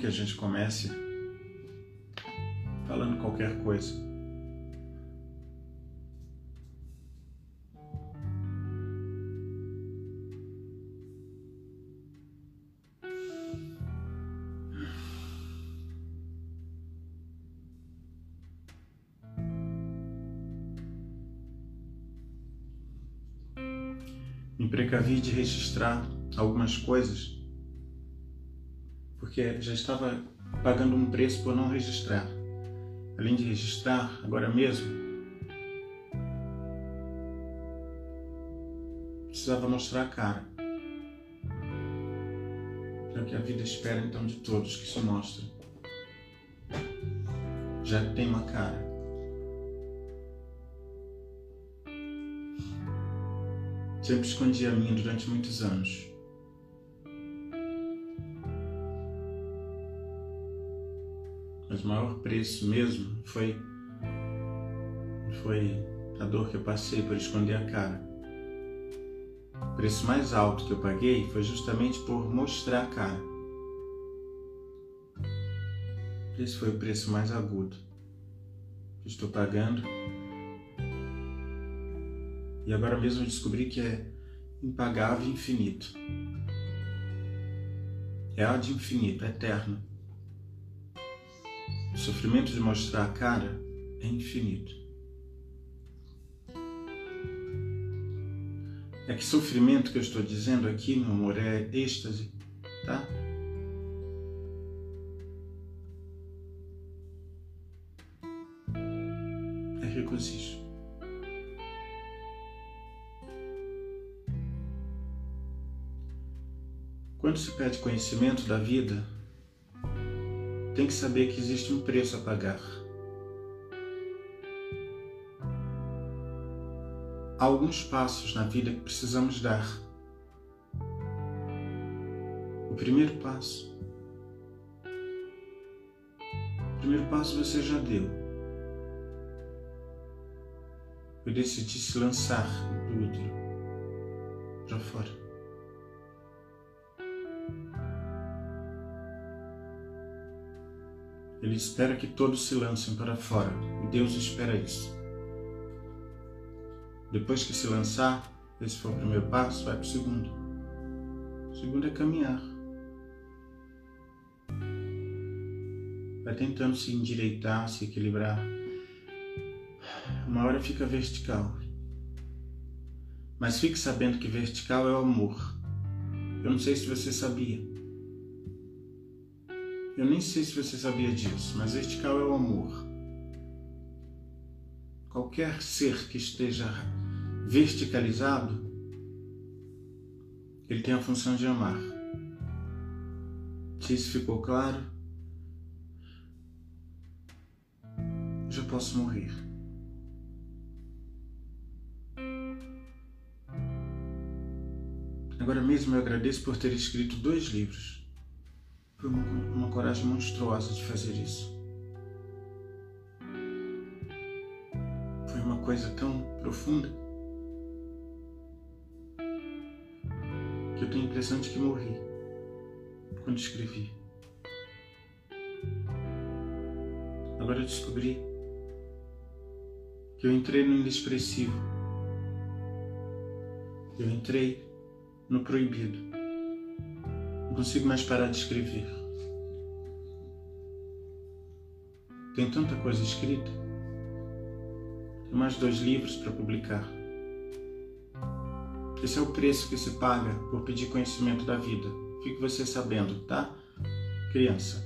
que a gente comece falando qualquer coisa. Me precavi de registrar algumas coisas porque já estava pagando um preço por não registrar. Além de registrar, agora mesmo, precisava mostrar a cara. É o que a vida espera então de todos que se mostrem. Já tem uma cara. Sempre escondi a minha durante muitos anos. Mas o maior preço mesmo foi foi a dor que eu passei por esconder a cara. O preço mais alto que eu paguei foi justamente por mostrar a cara. Esse foi o preço mais agudo que estou pagando. E agora mesmo descobri que é impagável e infinito. É ad infinito, é eterno. O sofrimento de mostrar a cara é infinito. É que sofrimento que eu estou dizendo aqui, meu amor, é êxtase, tá? É regozijo. Quando se pede conhecimento da vida, tem que saber que existe um preço a pagar. Há alguns passos na vida que precisamos dar. O primeiro passo. O primeiro passo você já deu. Eu decidi se lançar do útero para fora. Ele espera que todos se lancem para fora e Deus espera isso. Depois que se lançar, esse for o primeiro passo, vai para o segundo. O segundo é caminhar. Vai tentando se endireitar, se equilibrar. Uma hora fica vertical. Mas fique sabendo que vertical é o amor. Eu não sei se você sabia. Eu nem sei se você sabia disso, mas vertical é o amor. Qualquer ser que esteja verticalizado, ele tem a função de amar. Se isso ficou claro, já posso morrer. Agora mesmo eu agradeço por ter escrito dois livros. Foi uma, uma coragem monstruosa de fazer isso. Foi uma coisa tão profunda que eu tenho a impressão de que morri quando escrevi. Agora eu descobri que eu entrei no inexpressivo. Eu entrei no proibido. Consigo mais parar de escrever. Tem tanta coisa escrita. Tem mais dois livros para publicar. Esse é o preço que se paga por pedir conhecimento da vida. Fique você sabendo, tá? Criança.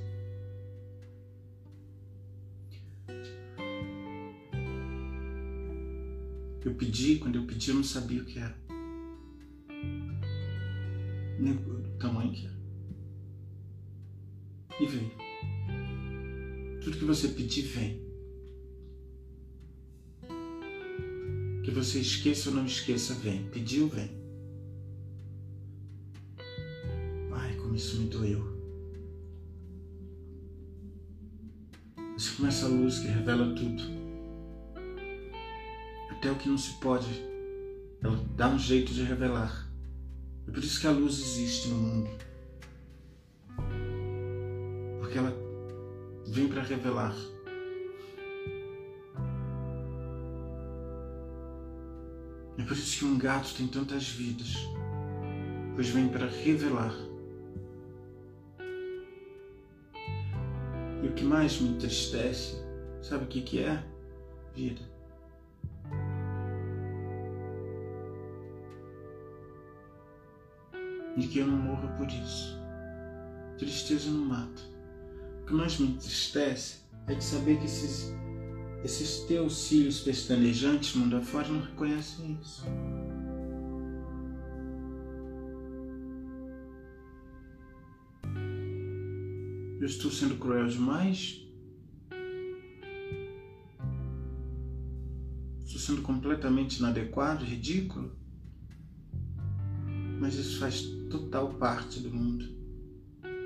Eu pedi, quando eu pedi, eu não sabia o que era. Nem o tamanho que era. E vem. Tudo que você pedir, vem. Que você esqueça ou não esqueça, vem. Pediu, vem. Ai, como isso me doeu. Mas como essa luz que revela tudo. Até o que não se pode, ela dá um jeito de revelar. É por isso que a luz existe no mundo porque ela vem para revelar. É por isso que um gato tem tantas vidas, pois vem para revelar. E o que mais me entristece, sabe o que, que é? Vida. E que eu não morra por isso. Tristeza não mata. O que mais me entristece é de saber que esses, esses teus cílios pestanejantes, mundo afora, não reconhecem isso. Eu estou sendo cruel demais? Estou sendo completamente inadequado, ridículo? Mas isso faz total parte do mundo.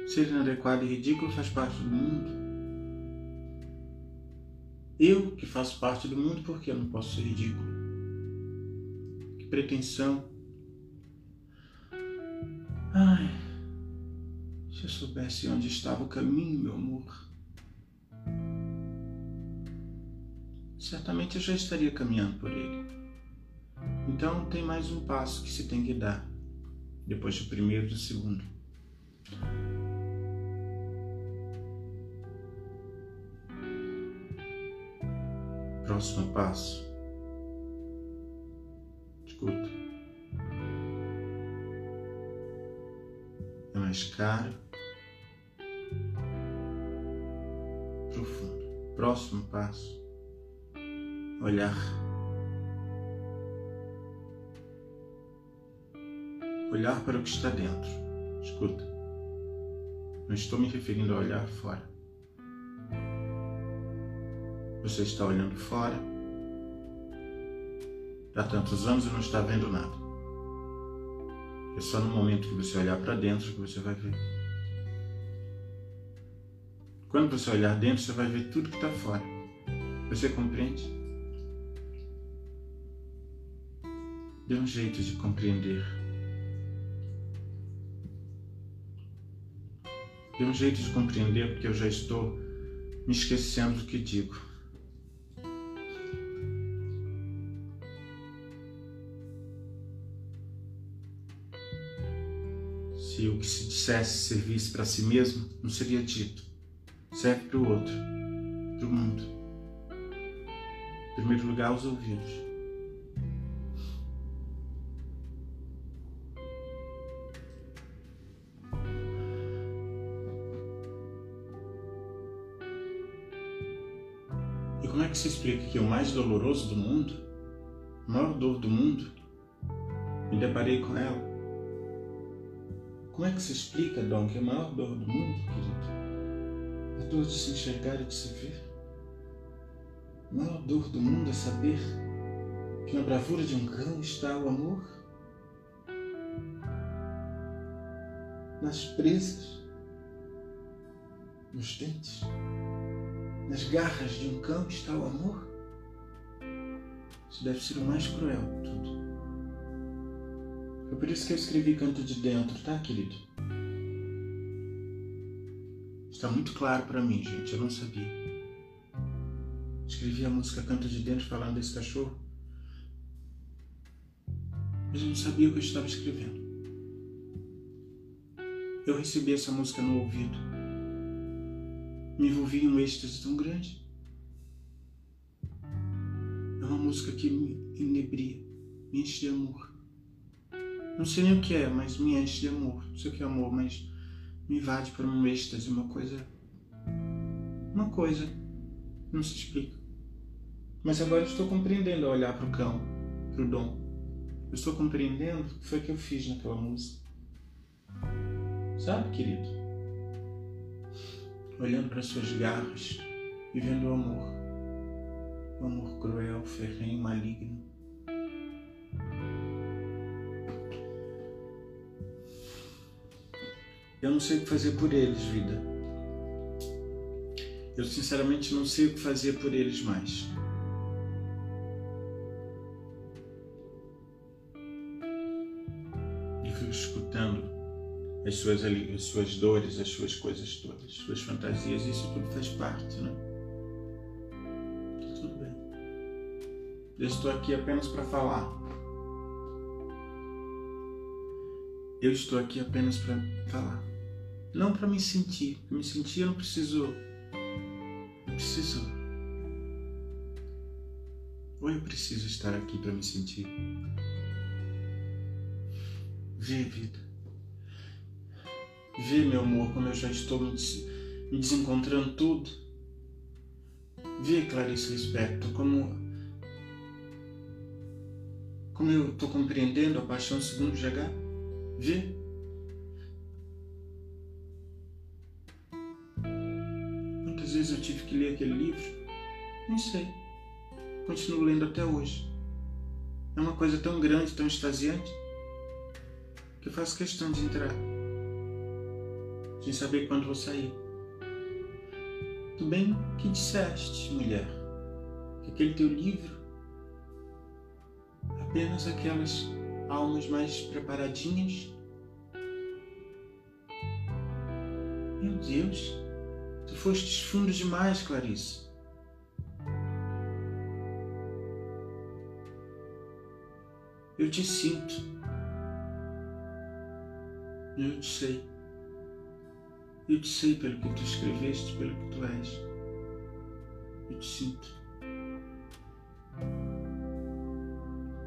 Ser inadequado e ridículo faz parte do mundo. Eu, que faço parte do mundo, por que eu não posso ser ridículo? Que pretensão. Ai. Se eu soubesse onde estava o caminho, meu amor, certamente eu já estaria caminhando por ele. Então tem mais um passo que se tem que dar, depois do primeiro e do segundo. Próximo passo. Escuta. É mais caro profundo. Próximo passo: olhar. Olhar para o que está dentro. Escuta, não estou me referindo a olhar fora. Você está olhando fora há tantos anos e não está vendo nada. É só no momento que você olhar para dentro que você vai ver. Quando você olhar dentro, você vai ver tudo que está fora. Você compreende? Dê um jeito de compreender. Dê um jeito de compreender porque eu já estou me esquecendo do que digo. O que se dissesse servisse para si mesmo, não seria dito serve para o outro, para o mundo. Em primeiro lugar, os ouvidos. E como é que se explica que o mais doloroso do mundo, a maior dor do mundo, me deparei com ela? Como é que se explica, Dom, que a maior dor do mundo, querido, a dor de se enxergar e de se ver. A maior dor do mundo é saber que na bravura de um cão está o amor. Nas presas, nos dentes, nas garras de um cão está o amor. Isso deve ser o mais cruel de tudo. Foi por isso que eu escrevi Canto de Dentro, tá, querido? Está muito claro para mim, gente. Eu não sabia. Escrevi a música Canto de Dentro falando desse cachorro. Mas eu não sabia o que eu estava escrevendo. Eu recebi essa música no ouvido. Me envolvi em um êxtase tão grande. É uma música que me inebria, me enche de amor. Não sei nem o que é, mas me enche de amor. Não sei o que é amor, mas me invade por um êxtase, uma coisa. Uma coisa. Não se explica. Mas agora eu estou compreendendo ao olhar para o cão, para o dom. Eu estou compreendendo o que foi que eu fiz naquela música. Sabe, querido? Olhando para suas garras e vendo o amor. O amor cruel, ferrenho, maligno Eu não sei o que fazer por eles, vida. Eu sinceramente não sei o que fazer por eles mais. E fico escutando as suas, as suas dores, as suas coisas todas, as suas fantasias, isso tudo faz parte, né? Tudo bem. Eu estou aqui apenas para falar. Eu estou aqui apenas para falar. Não para me sentir. Para me sentir eu não preciso. Eu preciso. Ou eu preciso estar aqui para me sentir. Vê, vida. Vê, meu amor, como eu já estou me, me desencontrando tudo. Vê, Clarice Lispector, como. Como eu estou compreendendo a paixão segundo GH. Vê. Que ler aquele livro? Nem sei. Continuo lendo até hoje. É uma coisa tão grande, tão extasiante eu faço questão de entrar, sem saber quando vou sair. Tu bem que disseste, mulher, que aquele teu livro, apenas aquelas almas mais preparadinhas. Meu Deus, fostes fundo demais, Clarice. Eu te sinto. Eu te sei. Eu te sei pelo que tu escreveste, pelo que tu és. Eu te sinto.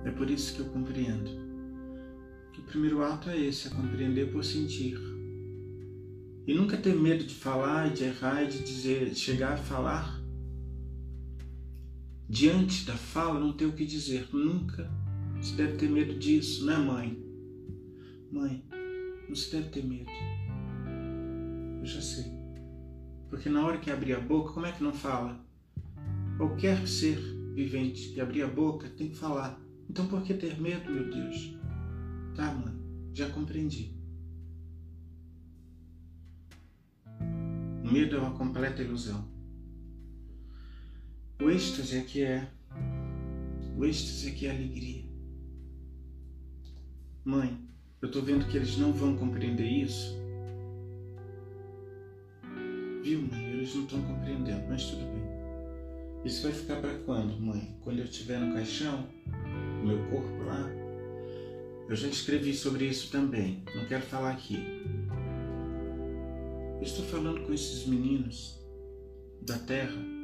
É por isso que eu compreendo. Que o primeiro ato é esse, é compreender por sentir. E nunca ter medo de falar, de errar e de dizer, chegar a falar. Diante da fala, não ter o que dizer. Nunca se deve ter medo disso, não é, mãe? Mãe, não se deve ter medo. Eu já sei. Porque na hora que abrir a boca, como é que não fala? Qualquer ser vivente que abrir a boca tem que falar. Então por que ter medo, meu Deus? Tá, mãe, já compreendi. Medo é uma completa ilusão. O êxtase é que é. O êxtase é que é alegria. Mãe, eu estou vendo que eles não vão compreender isso. Viu, mãe? Eles não estão compreendendo, mas tudo bem. Isso vai ficar para quando, mãe? Quando eu estiver no caixão, no meu corpo lá? Eu já escrevi sobre isso também, não quero falar aqui. Estou falando com esses meninos da terra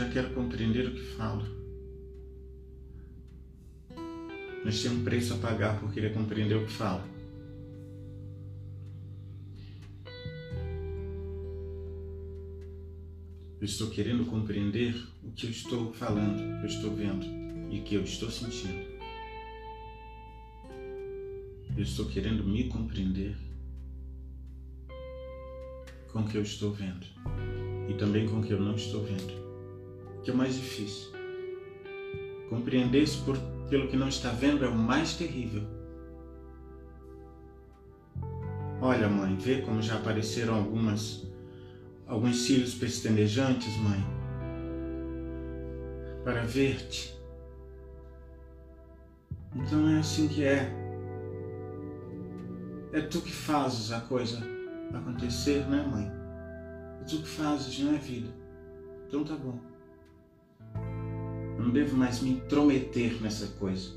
já quero compreender o que falo. Mas tem um preço a pagar por querer compreender o que falo. Eu estou querendo compreender o que eu estou falando, o que eu estou vendo e o que eu estou sentindo. Eu estou querendo me compreender com o que eu estou vendo e também com o que eu não estou vendo. O que é mais difícil? Compreender-se por, pelo que não está vendo é o mais terrível. Olha, mãe, vê como já apareceram algumas alguns cílios pestanejantes, mãe, para ver-te. Então é assim que é. É tu que fazes a coisa acontecer, né, mãe? tu que fazes, não é vida? Então tá bom. Eu não devo mais me intrometer nessa coisa.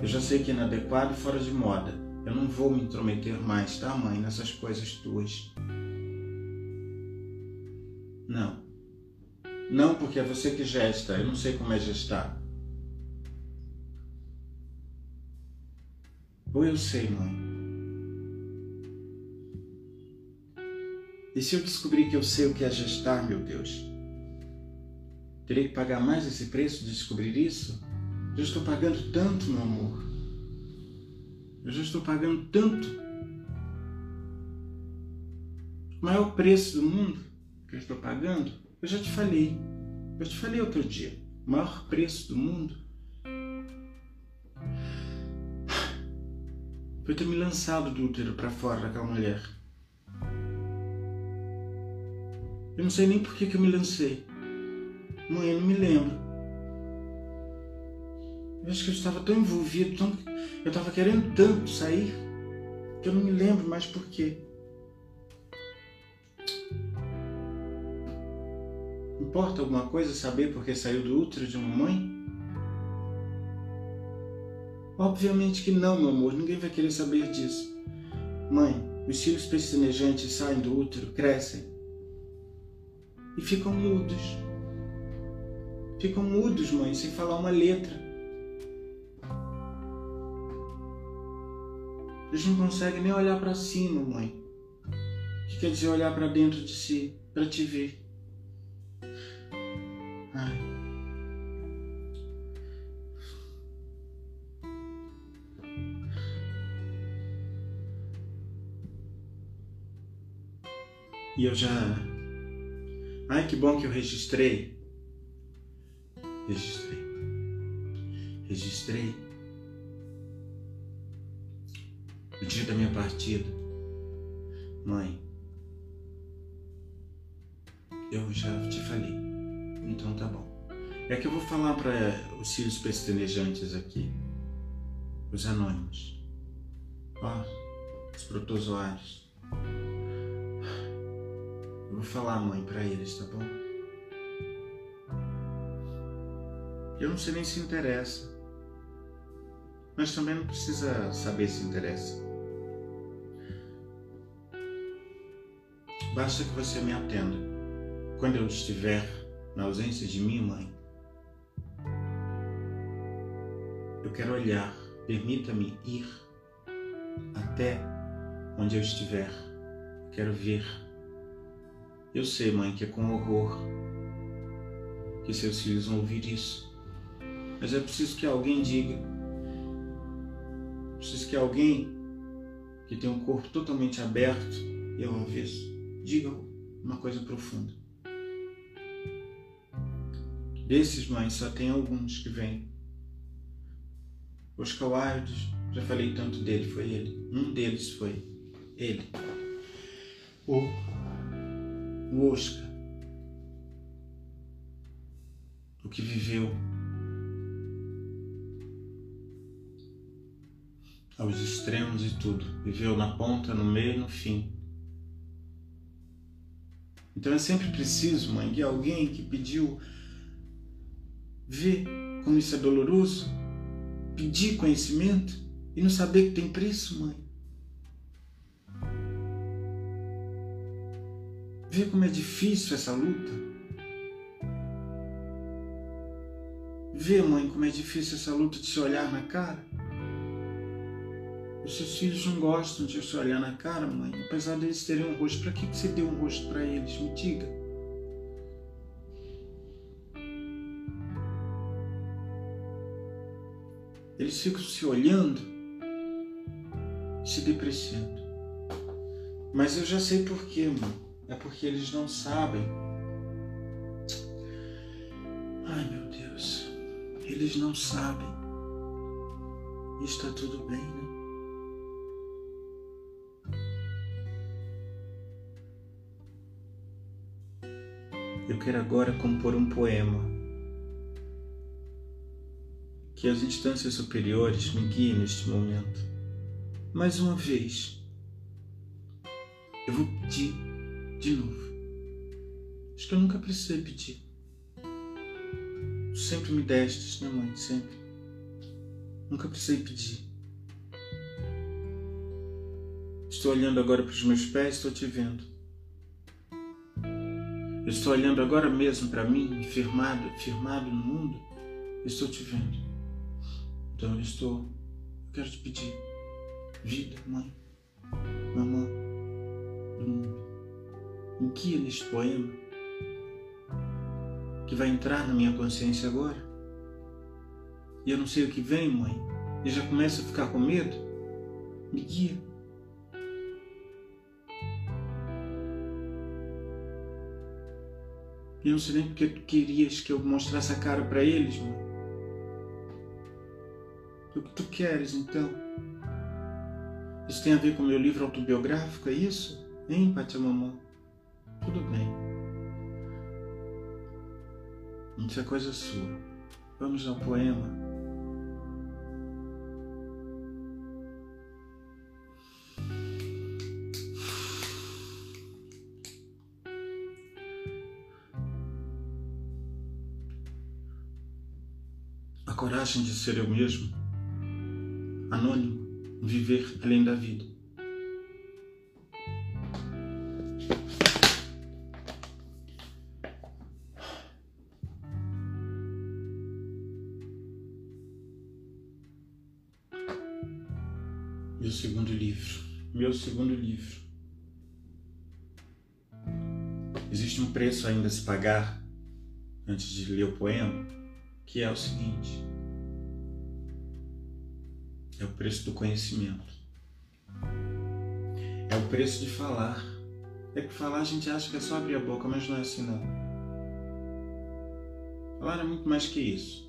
Eu já sei que é inadequado e fora de moda. Eu não vou me intrometer mais, tá, mãe, nessas coisas tuas. Não. Não porque é você que gesta, eu não sei como é gestar. Ou eu sei, mãe. E se eu descobrir que eu sei o que é gestar, meu Deus? Terei que pagar mais esse preço de descobrir isso? Eu estou pagando tanto, meu amor. Eu já estou pagando tanto. O maior preço do mundo que eu estou pagando, eu já te falei. Eu te falei outro dia. O maior preço do mundo foi ter me lançado do útero para fora daquela mulher. Eu não sei nem por que, que eu me lancei. Mãe, eu não me lembro. Eu acho que eu estava tão envolvido, tão... eu estava querendo tanto sair, que eu não me lembro mais por quê. Importa alguma coisa saber por que saiu do útero de uma mãe? Obviamente que não, meu amor, ninguém vai querer saber disso. Mãe, os filhos pestanejantes saem do útero, crescem e ficam mudos. Ficam mudos, mãe, sem falar uma letra. Eles não conseguem nem olhar para cima, mãe. O que quer dizer olhar para dentro de si, para te ver? Ai. E eu já. Ai, que bom que eu registrei. Registrei. Registrei. O dia da minha partida. Mãe. Eu já te falei. Então tá bom. É que eu vou falar para os filhos pestanejantes aqui. Os anônimos. Ó, os protozoários. Eu vou falar, mãe, para eles, tá bom? Eu não sei nem se interessa. Mas também não precisa saber se interessa. Basta que você me atenda. Quando eu estiver na ausência de mim, mãe, eu quero olhar. Permita-me ir até onde eu estiver. Quero ver eu sei, mãe, que é com horror que seus filhos vão ouvir isso. Mas é preciso que alguém diga. Preciso que alguém que tem um corpo totalmente aberto e ao avesso diga uma coisa profunda. Desses, mãe, só tem alguns que vêm. Oscar Wilde, já falei tanto dele, foi ele. Um deles foi ele. O o Oscar, o que viveu aos extremos e tudo, viveu na ponta, no meio e no fim. Então é sempre preciso, mãe, de alguém que pediu ver como isso é doloroso, pedir conhecimento e não saber que tem preço, mãe. Vê como é difícil essa luta. Vê, mãe, como é difícil essa luta de se olhar na cara. Os seus filhos não gostam de se olhar na cara, mãe. Apesar deles terem um rosto, para que você deu um rosto para eles? Me diga. Eles ficam se olhando, se depreciando. Mas eu já sei por quê, mãe é porque eles não sabem. Ai meu Deus, eles não sabem. Está tudo bem, né? Eu quero agora compor um poema que as instâncias superiores me guiem neste momento. Mais uma vez, eu vou pedir de novo. Acho que eu nunca precisei pedir. Tu sempre me destes, né, mãe? Sempre. Nunca precisei pedir. Estou olhando agora para os meus pés, estou te vendo. Eu estou olhando agora mesmo para mim, firmado, firmado no mundo, estou te vendo. Então eu estou, eu quero te pedir, vida, mãe, mamãe do mundo. me guia neste poema que vai entrar na minha consciência agora. E eu não sei o que vem, mãe. E já começo a ficar com medo. Me guia. Eu não sei nem porque tu querias que eu mostrasse a cara para eles, mãe. O que tu queres, então? Isso tem a ver com meu livro autobiográfico, é isso? Hein, Pachamamã? Tudo bem. Isso é coisa sua. Vamos ao poema. De ser eu mesmo, anônimo, viver além da vida. Meu segundo livro. Meu segundo livro. Existe um preço ainda a se pagar antes de ler o poema, que é o seguinte: é o preço do conhecimento, é o preço de falar. É que falar a gente acha que é só abrir a boca, mas não é assim não. Falar é muito mais que isso.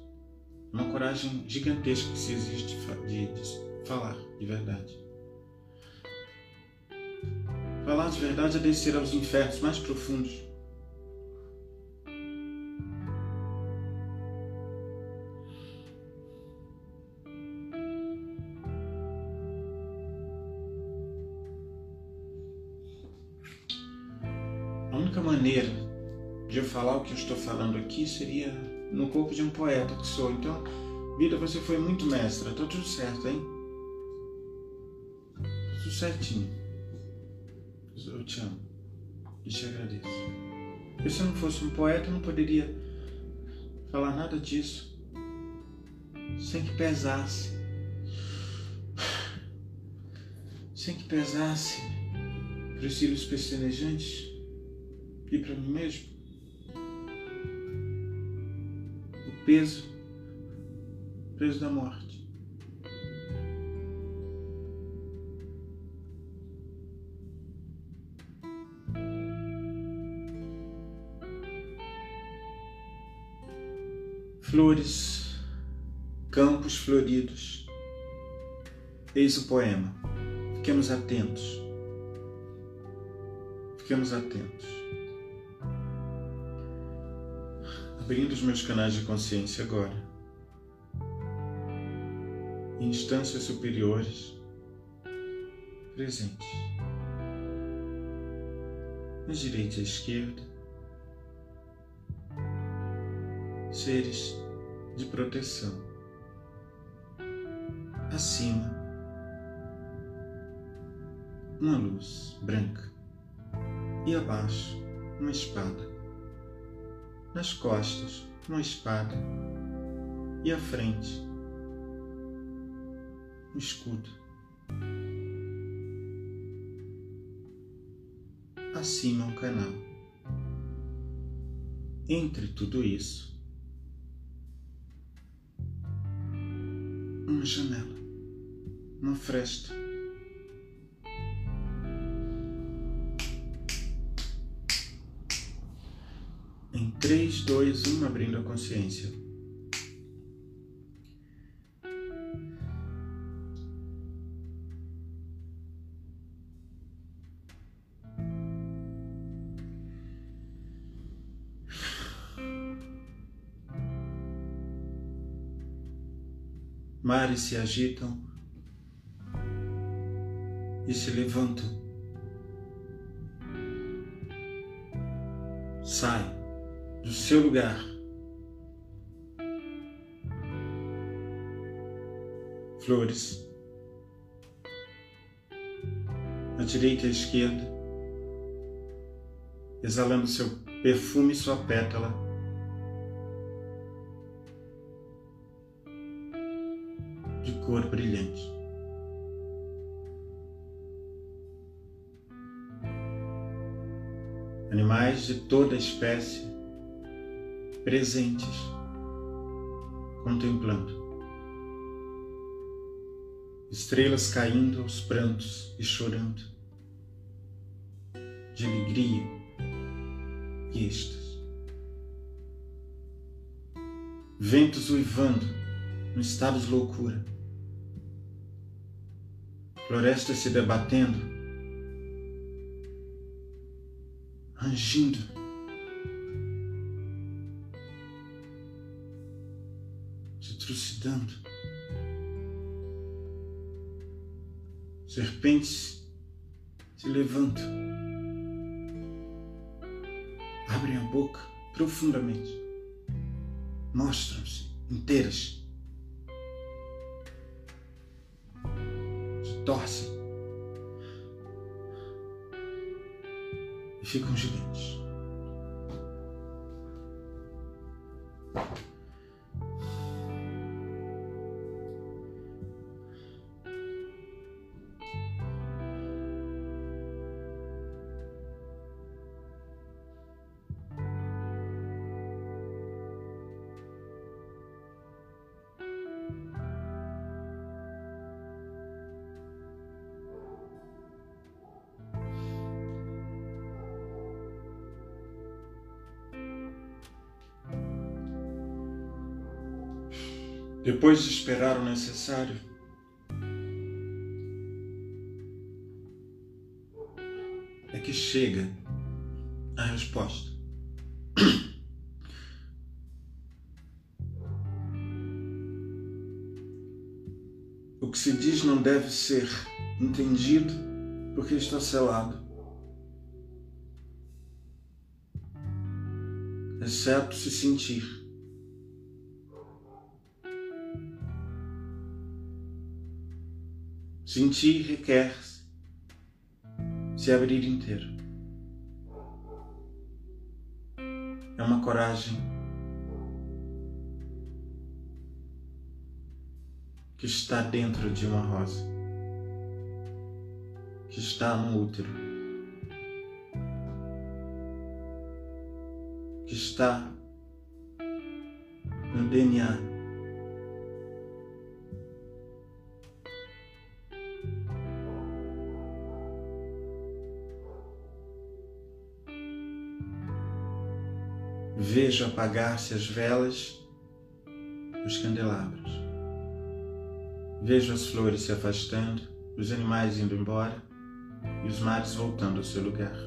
Uma coragem gigantesca que se existe de, de falar de verdade. Falar de verdade é descer aos infernos mais profundos. Que eu estou falando aqui seria no corpo de um poeta que sou. Então, vida, você foi muito mestra. Tá tudo certo, hein? Tudo certinho. Eu te amo e te agradeço. E se eu não fosse um poeta, eu não poderia falar nada disso sem que pesasse. Sem que pesasse para os cílios pestanejantes e para mim mesmo. Peso, peso da morte. Flores, campos floridos. Eis o poema. Fiquemos atentos. Fiquemos atentos. Abrindo os meus canais de consciência agora. Instâncias superiores presentes. À direita e esquerda. Seres de proteção. Acima, uma luz branca e abaixo, uma espada. Nas costas, uma espada e à frente, um escudo. Acima, um canal. Entre tudo isso, uma janela, uma fresta. 3, 2, 1, abrindo a consciência. mares se agitam e se levantam. Sai do seu lugar. Flores. À direita e à esquerda, exalando seu perfume e sua pétala cor brilhante. animais de toda espécie presentes, contemplando, estrelas caindo aos prantos e chorando, de alegria e êxtase, ventos uivando no estado de loucura, florestas se debatendo, rangindo, se trucidando, serpentes se levantam, abrem a boca profundamente, mostram-se inteiras. torcem e ficam gigantes. Depois de esperar o necessário, é que chega a resposta. O que se diz não deve ser entendido porque está selado, exceto se sentir. Sentir requer se abrir inteiro. É uma coragem que está dentro de uma rosa, que está no útero, que está no DNA Vejo apagar-se as velas os candelabros. Vejo as flores se afastando, os animais indo embora e os mares voltando ao seu lugar.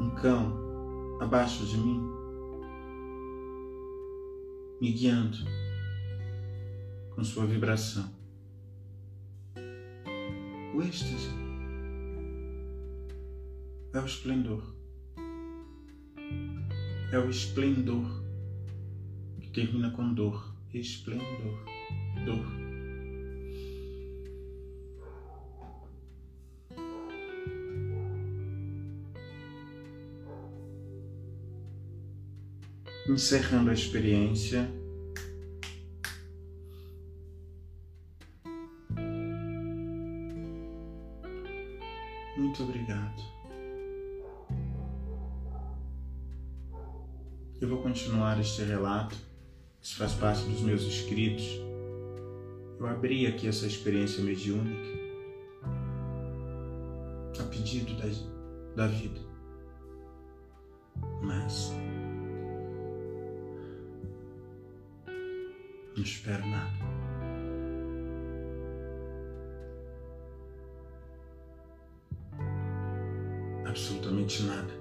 Um cão abaixo de mim, me guiando com sua vibração. O êxtase é o esplendor. É o esplendor que termina com dor. Esplendor. Dor. Encerrando a experiência, este relato, isso faz parte dos meus escritos. Eu abri aqui essa experiência mediúnica a pedido da, da vida. Mas não espero nada. Absolutamente nada.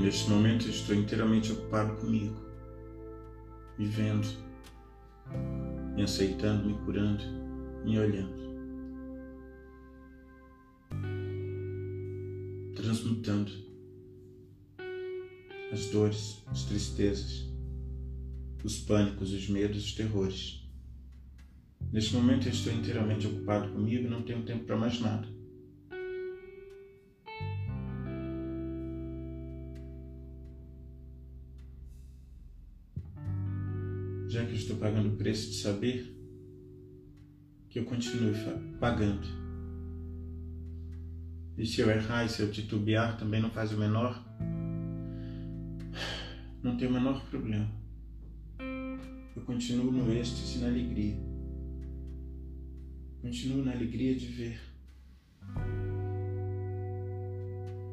Neste momento estou inteiramente ocupado comigo, vivendo, me aceitando, me curando, me olhando. Transmutando as dores, as tristezas, os pânicos, os medos, os terrores. Neste momento estou inteiramente ocupado comigo e não tenho tempo para mais nada. Pagando o preço de saber que eu continue pagando. E se eu errar e se eu titubear também não faz o menor. Não tem o menor problema. Eu continuo no êxtase e na alegria. Continuo na alegria de ver.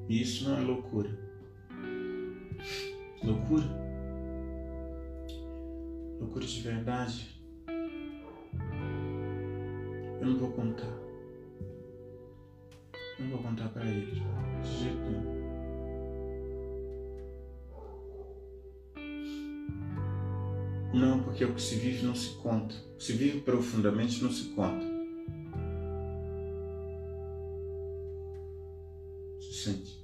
E isso não é loucura. Loucura? Loucura de verdade eu não vou contar. Eu não vou contar para eles, de jeito nenhum. Não, porque o que se vive não se conta. O que se vive profundamente não se conta. Se sente.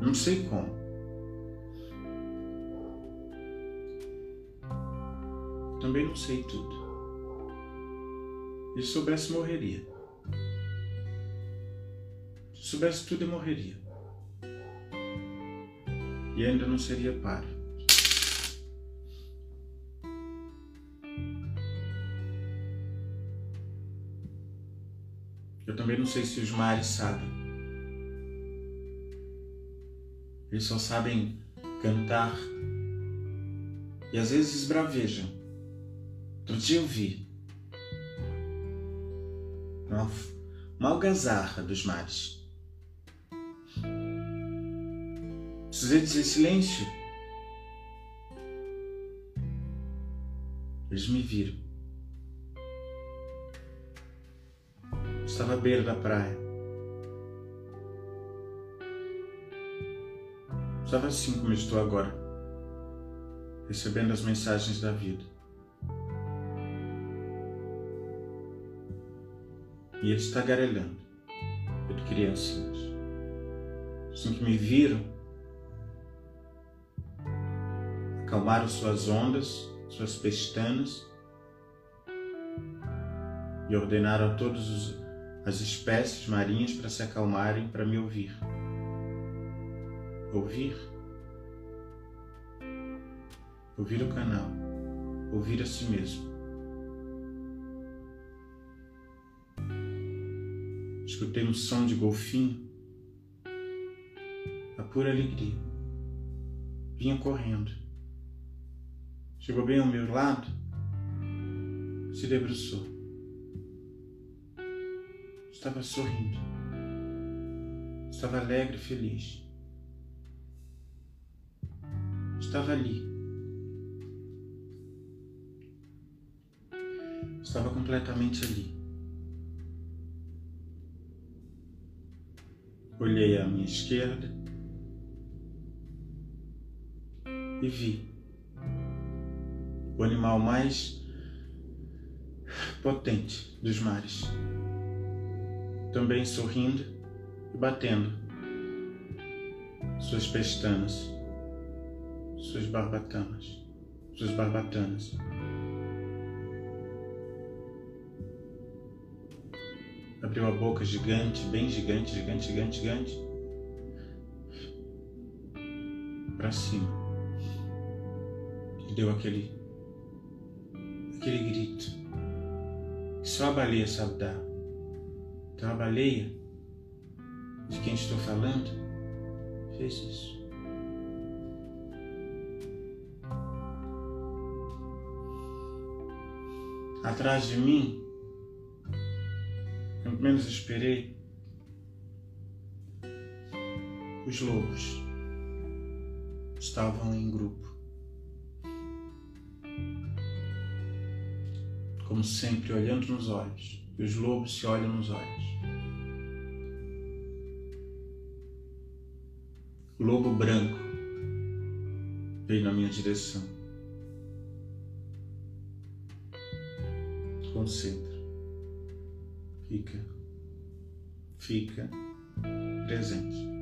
Não sei como. Também não sei tudo. E se soubesse, morreria. Se soubesse tudo, eu morreria. E ainda não seria páreo. Eu também não sei se os mares sabem. Eles só sabem cantar e às vezes esbravejam. Outro dia eu vi uma, uma algazarra dos mares. Precisei dizer silêncio. Eles me viram. Estava à beira da praia. Estava assim como estou agora, recebendo as mensagens da vida. E eles tagarelando, feito criancinhas. Assim que me viram, acalmaram suas ondas, suas pestanas e ordenaram a todas as espécies marinhas para se acalmarem para me ouvir. Ouvir? Ouvir o canal, ouvir a si mesmo. Escutei um som de golfinho, a pura alegria. Vinha correndo. Chegou bem ao meu lado, se debruçou. Estava sorrindo. Estava alegre e feliz. Estava ali. Estava completamente ali. Olhei à minha esquerda e vi o animal mais potente dos mares, também sorrindo e batendo suas pestanas, suas barbatanas, suas barbatanas. Abriu a boca gigante, bem gigante, gigante, gigante, gigante, para cima e deu aquele aquele grito que só a baleia sabe dar. Então a baleia de quem estou falando fez isso. Atrás de mim menos esperei, os lobos estavam em grupo. Como sempre, olhando nos olhos. E os lobos se olham nos olhos. O lobo branco veio na minha direção. Concentra fica, fica presente.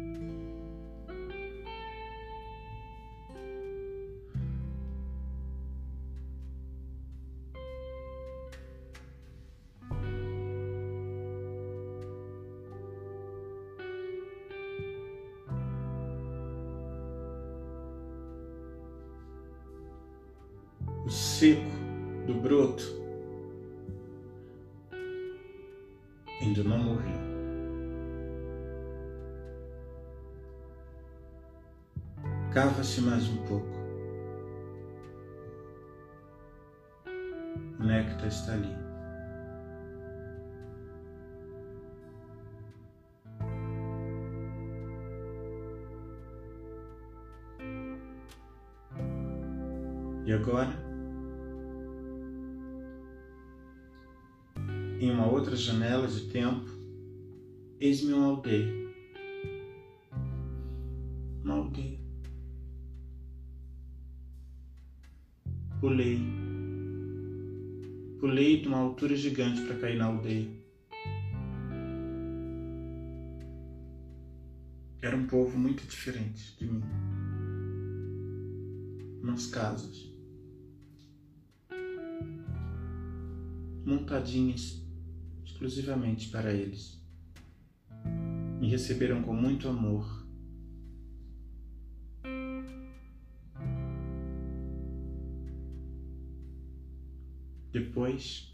O seco do broto ainda não morreu. Cava-se mais um pouco. O néctar está ali. E agora, em uma outra janela de tempo, eis-me uma aldeia. Gigante para cair na aldeia. Era um povo muito diferente de mim. Umas casas montadinhas exclusivamente para eles. Me receberam com muito amor. Depois,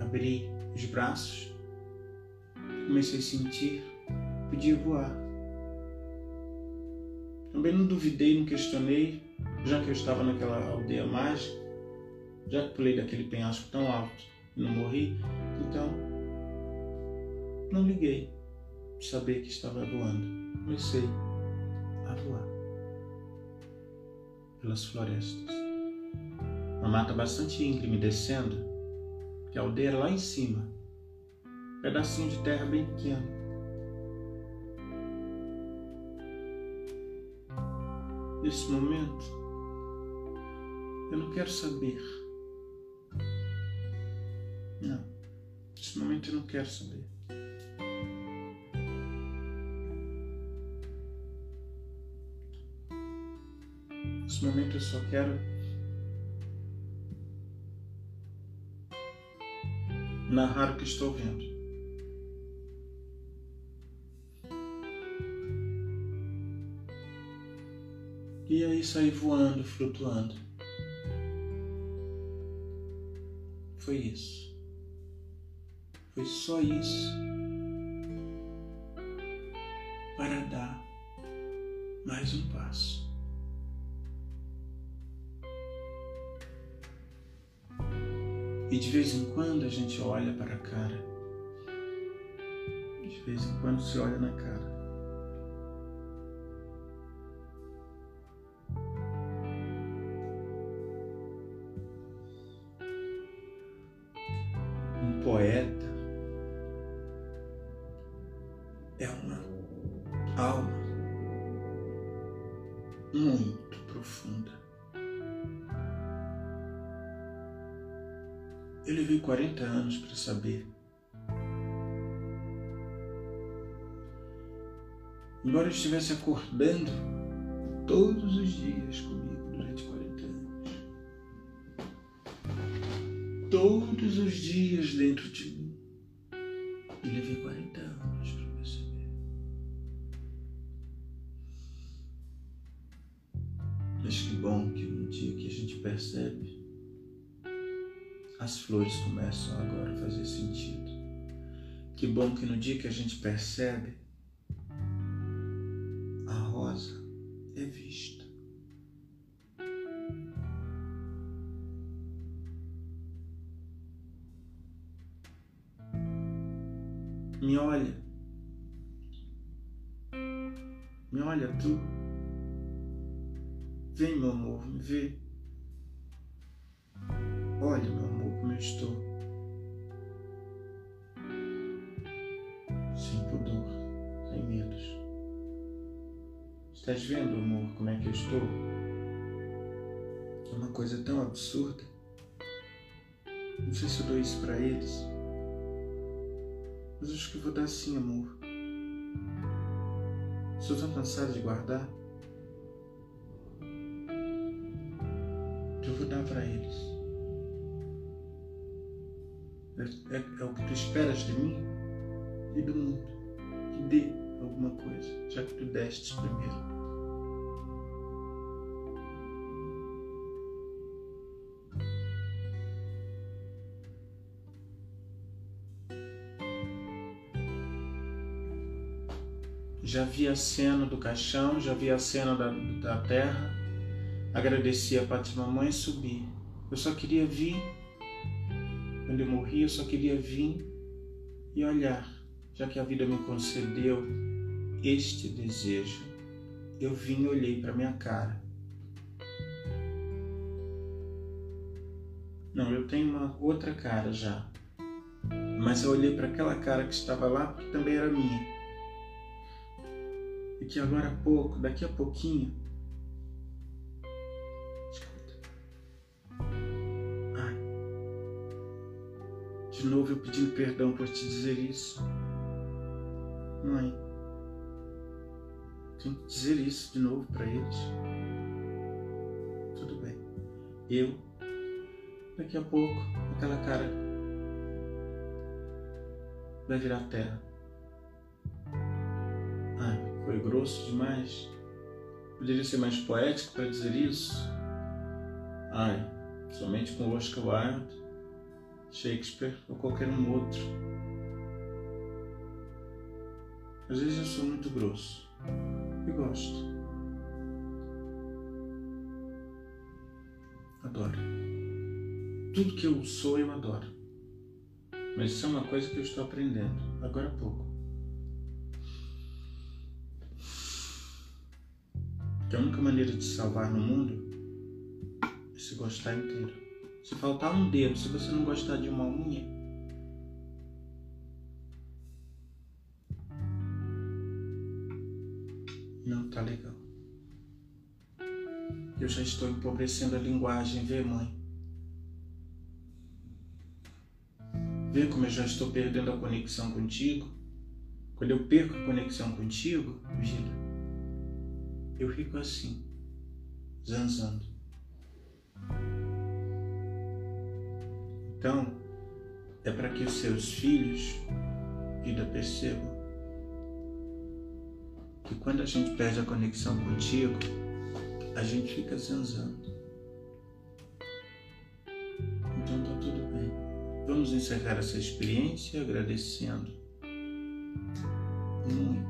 abri os braços, comecei a sentir, podia voar. Também não duvidei, não questionei, já que eu estava naquela aldeia mágica já que pulei daquele penhasco tão alto e não morri, então não liguei de saber que estava voando. Comecei a voar pelas florestas. Uma mata bastante íngreme descendo, que a aldeia lá em cima, um pedacinho de terra bem pequeno. Nesse momento, eu não quero saber não. Nesse momento eu não quero saber. Nesse momento eu só quero narrar o que estou vendo. E aí sair voando, flutuando. Foi isso. Foi só isso para dar mais um passo. E de vez em quando a gente olha para a cara. De vez em quando se olha na cara. Saber. Embora eu estivesse acordando todos os dias comigo durante 40 anos, todos os dias dentro de Que no dia que a gente percebe, a rosa é vista. Me olha. Me olha tu. Vem, meu amor, me vê. Olha, meu amor, como eu estou. Estás vendo, amor, como é que eu estou? É uma coisa tão absurda. Não sei se eu dou isso para eles. Mas acho que vou dar sim, amor. Estou tão cansado de guardar. eu vou dar para eles. É, é, é, o que tu esperas de mim e do mundo. Que dê alguma coisa, já que tu destes primeiro. Já vi a cena do caixão, já vi a cena da, da terra, agradeci a Mamãe e subi. Eu só queria vir, quando eu morri, eu só queria vir e olhar, já que a vida me concedeu este desejo. Eu vim e olhei para minha cara. Não, eu tenho uma outra cara já. Mas eu olhei para aquela cara que estava lá porque também era minha. Que agora há pouco, daqui a pouquinho, De novo eu pedindo perdão por te dizer isso. Mãe, tenho que dizer isso de novo para eles. Tudo bem. Eu, daqui a pouco, aquela cara vai virar terra. Grosso demais. Poderia ser mais poético para dizer isso? Ai, somente com Oscar Wilde Shakespeare ou qualquer um outro. Às vezes eu sou muito grosso e gosto. Adoro. Tudo que eu sou eu adoro. Mas isso é uma coisa que eu estou aprendendo agora há pouco. Que a única maneira de salvar no mundo é se gostar inteiro. Se faltar um dedo, se você não gostar de uma unha, não tá legal. Eu já estou empobrecendo a linguagem, vê, mãe? Vê como eu já estou perdendo a conexão contigo? Quando eu perco a conexão contigo, vida, eu fico assim, zanzando. Então, é para que os seus filhos, vida, percebam que quando a gente perde a conexão contigo, a gente fica zanzando. Então tá tudo bem. Vamos encerrar essa experiência agradecendo muito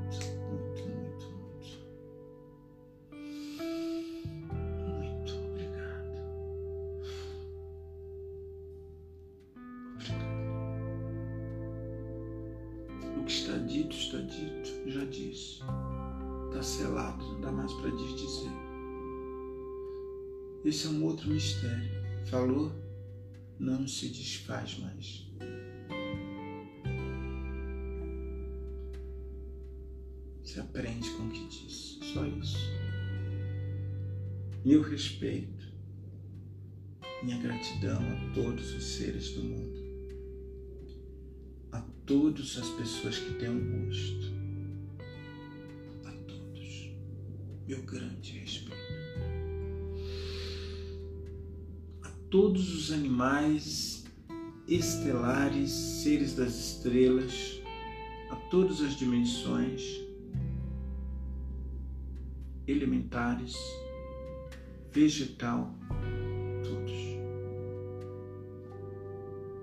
desfaz mais. Se aprende com o que disse. Só isso. Meu respeito, minha gratidão a todos os seres do mundo, a todas as pessoas que têm um rosto, a todos, meu grande respeito. todos os animais estelares, seres das estrelas, a todas as dimensões elementares, vegetal, todos.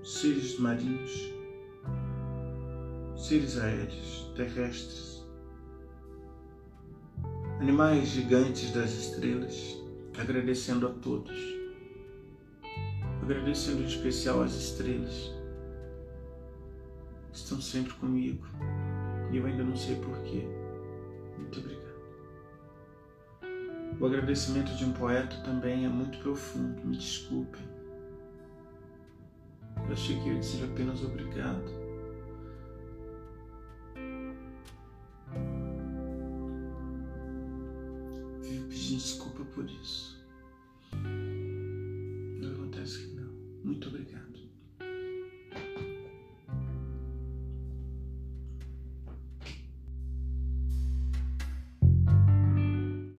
Seres marinhos, seres aéreos, terrestres, animais gigantes das estrelas, agradecendo a todos agradecendo em especial as estrelas. Estão sempre comigo e eu ainda não sei porquê. Muito obrigado. O agradecimento de um poeta também é muito profundo, me desculpem. Eu achei que ia dizer apenas obrigado. Vivo pedindo desculpa por isso. Muito obrigado.